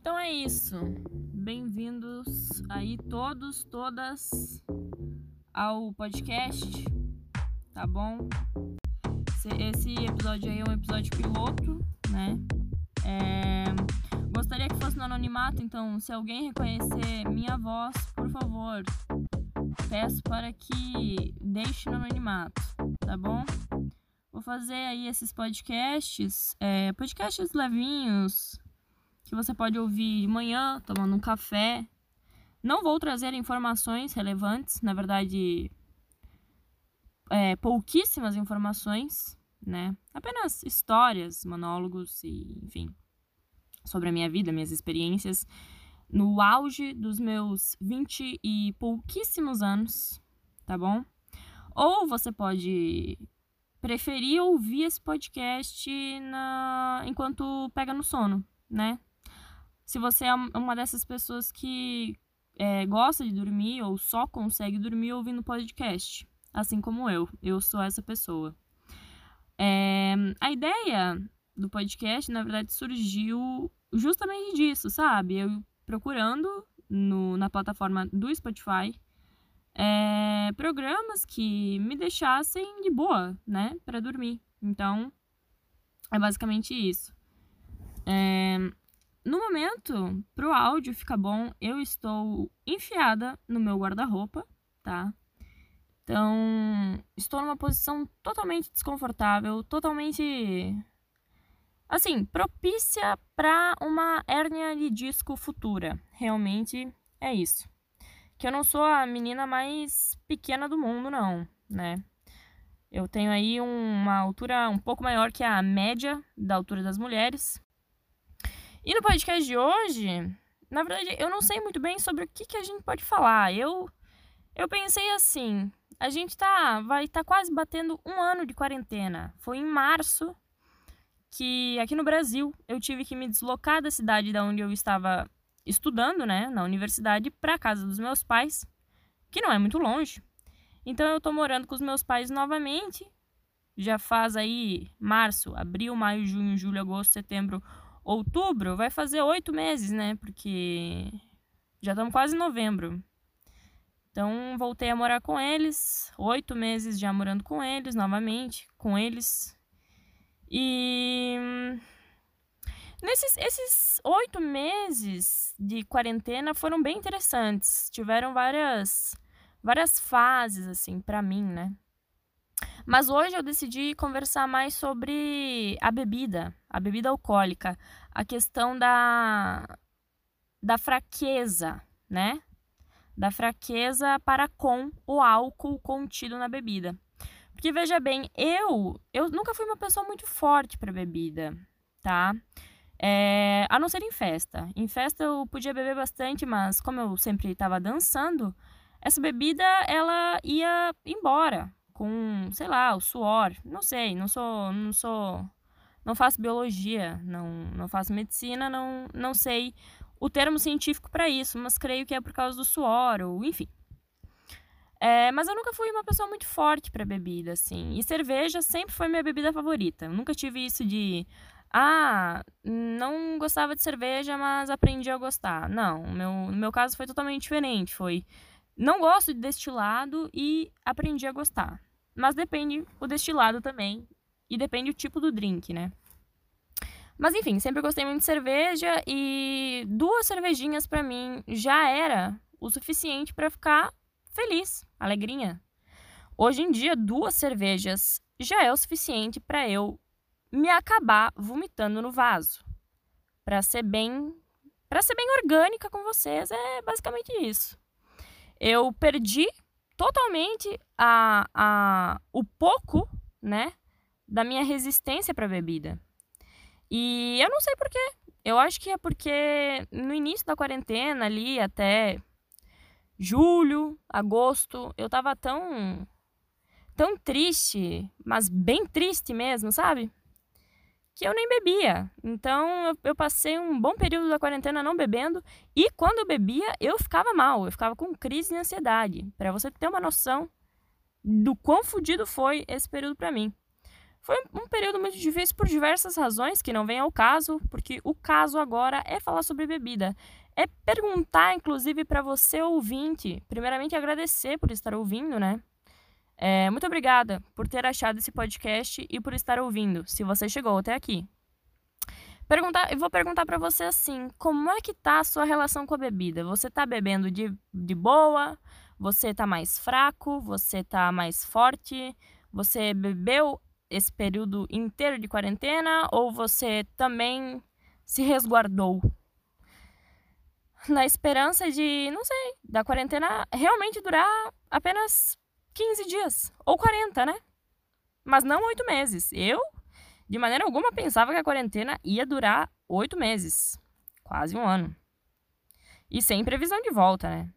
Então é isso. Bem-vindos aí todos, todas ao podcast, tá bom? Esse episódio aí é um episódio piloto, né? É... Gostaria que fosse no anonimato, então se alguém reconhecer minha voz, por favor, peço para que deixe no anonimato, tá bom? Vou fazer aí esses podcasts, é, podcasts levinhos, que você pode ouvir de manhã, tomando um café. Não vou trazer informações relevantes, na verdade, é, pouquíssimas informações, né? Apenas histórias, monólogos e, enfim, sobre a minha vida, minhas experiências. No auge dos meus vinte e pouquíssimos anos, tá bom? Ou você pode preferir ouvir esse podcast na... enquanto pega no sono, né? Se você é uma dessas pessoas que é, gosta de dormir ou só consegue dormir ouvindo podcast, assim como eu, eu sou essa pessoa. É, a ideia do podcast, na verdade, surgiu justamente disso, sabe? Eu procurando no, na plataforma do Spotify é, programas que me deixassem de boa, né, para dormir. Então, é basicamente isso. É, no momento, pro áudio ficar bom, eu estou enfiada no meu guarda-roupa, tá? Então, estou numa posição totalmente desconfortável, totalmente assim, propícia para uma hérnia de disco futura. Realmente é isso. Que eu não sou a menina mais pequena do mundo, não, né? Eu tenho aí uma altura um pouco maior que a média da altura das mulheres. E no podcast de hoje, na verdade, eu não sei muito bem sobre o que, que a gente pode falar. Eu, eu pensei assim, a gente tá, vai estar tá quase batendo um ano de quarentena. Foi em março que aqui no Brasil eu tive que me deslocar da cidade da onde eu estava estudando, né, na universidade, para casa dos meus pais, que não é muito longe. Então eu tô morando com os meus pais novamente. Já faz aí março, abril, maio, junho, julho, agosto, setembro, outubro, vai fazer oito meses, né? Porque já estamos quase em novembro. Então voltei a morar com eles, oito meses já morando com eles novamente, com eles. E nesses esses oito meses de quarentena foram bem interessantes. Tiveram várias várias fases assim para mim, né? Mas hoje eu decidi conversar mais sobre a bebida, a bebida alcoólica, a questão da, da fraqueza, né? Da fraqueza para com o álcool contido na bebida. Porque veja bem, eu eu nunca fui uma pessoa muito forte para bebida, tá? É, a não ser em festa. Em festa eu podia beber bastante, mas como eu sempre estava dançando, essa bebida ela ia embora, com, sei lá, o suor. Não sei, não sou, não sou, não faço biologia, não, não faço medicina, não, não sei o termo científico para isso, mas creio que é por causa do suor ou enfim. É, mas eu nunca fui uma pessoa muito forte para bebida, assim. E cerveja sempre foi minha bebida favorita. Eu nunca tive isso de ah, não gostava de cerveja, mas aprendi a gostar. Não, meu, no meu caso foi totalmente diferente. Foi não gosto de destilado e aprendi a gostar. Mas depende o destilado também. E depende o tipo do drink, né? Mas enfim, sempre gostei muito de cerveja e duas cervejinhas para mim já era o suficiente para ficar feliz, alegrinha. Hoje em dia, duas cervejas já é o suficiente para eu me acabar vomitando no vaso. Para ser bem, para ser bem orgânica com vocês, é basicamente isso eu perdi totalmente a, a, o pouco, né, da minha resistência para bebida. E eu não sei porquê. Eu acho que é porque no início da quarentena ali até julho, agosto, eu tava tão tão triste, mas bem triste mesmo, sabe? Que eu nem bebia. Então eu, eu, passei um bom período da quarentena não bebendo e quando eu bebia eu ficava mal, eu ficava com crise de ansiedade. Para você ter uma noção do quão fodido foi esse período para mim. Foi um período muito difícil por diversas razões que não vem ao caso, porque o caso agora é falar sobre bebida. É perguntar, inclusive, para você ouvinte, primeiramente agradecer por estar ouvindo, né? É, muito obrigada por ter achado esse podcast e por estar ouvindo, se você chegou até aqui. Perguntar, eu vou perguntar para você assim: como é que tá a sua relação com a bebida? Você tá bebendo de, de boa? Você tá mais fraco? Você tá mais forte? Você bebeu esse período inteiro de quarentena ou você também se resguardou? Na esperança de, não sei, da quarentena realmente durar apenas 15 dias ou 40, né? Mas não oito meses. Eu, de maneira alguma, pensava que a quarentena ia durar oito meses quase um ano. E sem previsão de volta, né?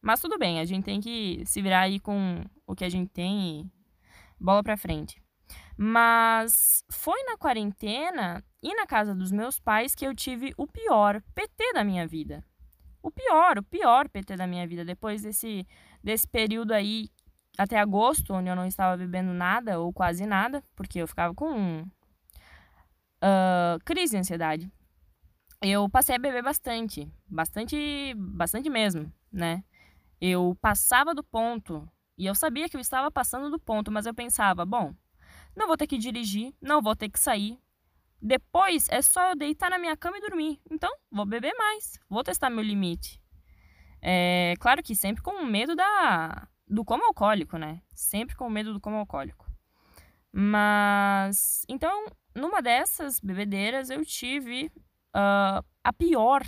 Mas tudo bem, a gente tem que se virar aí com o que a gente tem e bola pra frente. Mas foi na quarentena e na casa dos meus pais que eu tive o pior PT da minha vida. O pior, o pior PT da minha vida. Depois desse, desse período aí, até agosto, onde eu não estava bebendo nada ou quase nada, porque eu ficava com uh, crise de ansiedade. Eu passei a beber bastante, bastante, bastante mesmo, né? Eu passava do ponto e eu sabia que eu estava passando do ponto, mas eu pensava, bom, não vou ter que dirigir, não vou ter que sair. Depois é só eu deitar na minha cama e dormir. Então, vou beber mais, vou testar meu limite. É claro que sempre com medo da do como alcoólico, né? Sempre com medo do como alcoólico. Mas então, numa dessas bebedeiras eu tive uh, a pior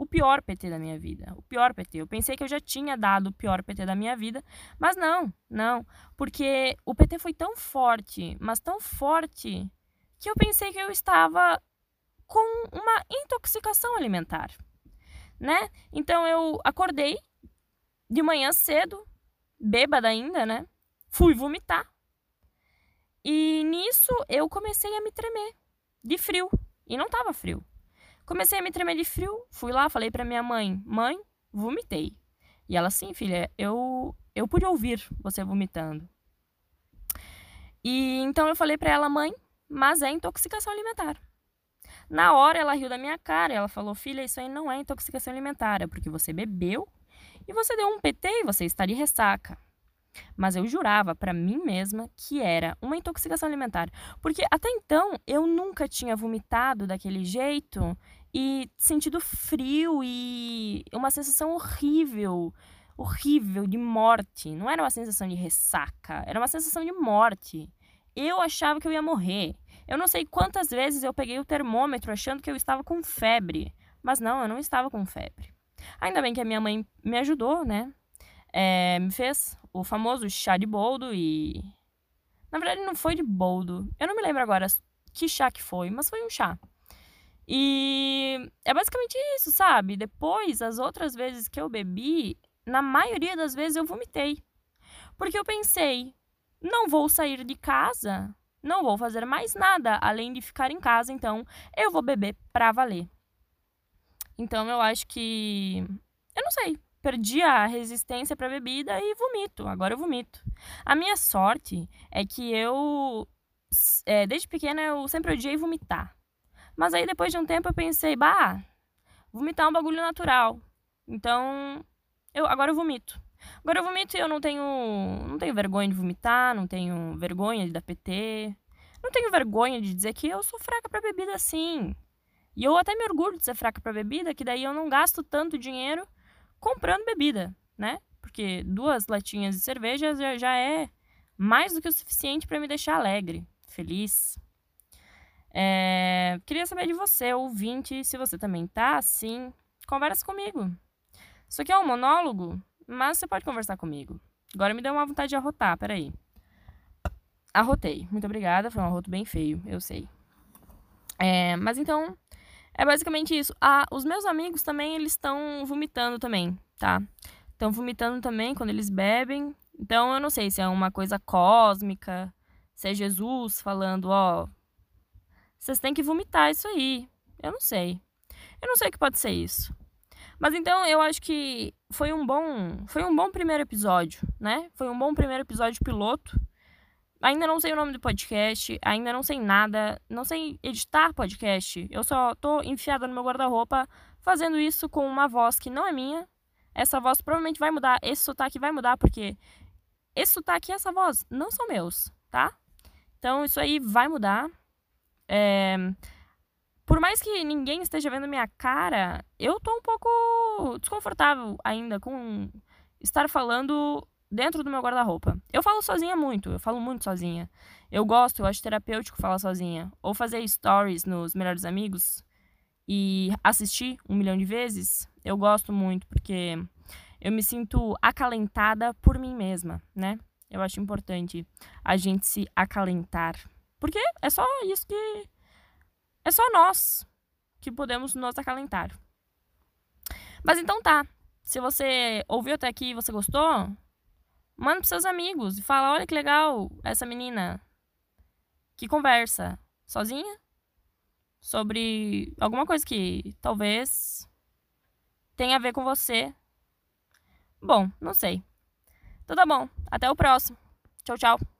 o pior PT da minha vida. O pior PT. Eu pensei que eu já tinha dado o pior PT da minha vida, mas não, não. Porque o PT foi tão forte, mas tão forte, que eu pensei que eu estava com uma intoxicação alimentar, né? Então eu acordei de manhã cedo, bêbada ainda, né? Fui vomitar. E nisso eu comecei a me tremer de frio. E não tava frio. Comecei a me tremer de frio, fui lá, falei para minha mãe: "Mãe, vomitei". E ela: "Sim, filha, eu eu pude ouvir você vomitando". E então eu falei para ela: "Mãe, mas é intoxicação alimentar". Na hora ela riu da minha cara, ela falou: "Filha, isso aí não é intoxicação alimentar, é porque você bebeu e você deu um PT e você está de ressaca". Mas eu jurava para mim mesma que era uma intoxicação alimentar, porque até então eu nunca tinha vomitado daquele jeito e sentido frio e uma sensação horrível, horrível de morte. Não era uma sensação de ressaca, era uma sensação de morte. Eu achava que eu ia morrer. Eu não sei quantas vezes eu peguei o termômetro achando que eu estava com febre, mas não, eu não estava com febre. Ainda bem que a minha mãe me ajudou, né? É, me fez o famoso chá de boldo e. Na verdade, não foi de boldo. Eu não me lembro agora que chá que foi, mas foi um chá. E é basicamente isso, sabe? Depois, as outras vezes que eu bebi, na maioria das vezes eu vomitei. Porque eu pensei, não vou sair de casa, não vou fazer mais nada além de ficar em casa, então eu vou beber pra valer. Então eu acho que. Eu não sei. Perdi a resistência pra bebida e vomito. Agora eu vomito. A minha sorte é que eu. É, desde pequena eu sempre odiei vomitar. Mas aí depois de um tempo eu pensei, bah, vomitar é um bagulho natural. Então, eu agora eu vomito. Agora eu vomito e eu não tenho, não tenho vergonha de vomitar, não tenho vergonha de dar PT. Não tenho vergonha de dizer que eu sou fraca para bebida assim. E eu até me orgulho de ser fraca para bebida, que daí eu não gasto tanto dinheiro comprando bebida, né? Porque duas latinhas de cerveja já, já é mais do que o suficiente para me deixar alegre, feliz. É, queria saber de você, ouvinte, se você também tá assim. Conversa comigo. Isso aqui é um monólogo, mas você pode conversar comigo. Agora me deu uma vontade de arrotar, peraí. Arrotei. Muito obrigada, foi um arroto bem feio, eu sei. É, mas então, é basicamente isso. Ah, os meus amigos também, eles estão vomitando também, tá? Estão vomitando também quando eles bebem. Então, eu não sei se é uma coisa cósmica, se é Jesus falando, ó, vocês têm que vomitar isso aí. Eu não sei. Eu não sei o que pode ser isso. Mas então eu acho que foi um bom, foi um bom primeiro episódio, né? Foi um bom primeiro episódio piloto ainda não sei o nome do podcast, ainda não sei nada, não sei editar podcast. Eu só tô enfiada no meu guarda-roupa fazendo isso com uma voz que não é minha. Essa voz provavelmente vai mudar, esse sotaque vai mudar, porque esse sotaque e essa voz não são meus, tá? Então isso aí vai mudar. É... Por mais que ninguém esteja vendo minha cara, eu tô um pouco desconfortável ainda com estar falando dentro do meu guarda-roupa. Eu falo sozinha muito, eu falo muito sozinha. Eu gosto, eu acho terapêutico falar sozinha. Ou fazer stories nos melhores amigos e assistir um milhão de vezes, eu gosto muito, porque eu me sinto acalentada por mim mesma, né? Eu acho importante a gente se acalentar. Porque é só isso que. É só nós que podemos nos acalentar. Mas então tá. Se você ouviu até aqui e você gostou, manda pros seus amigos e fala: olha que legal essa menina que conversa sozinha sobre alguma coisa que talvez tenha a ver com você. Bom, não sei. Então tá bom. Até o próximo. Tchau, tchau.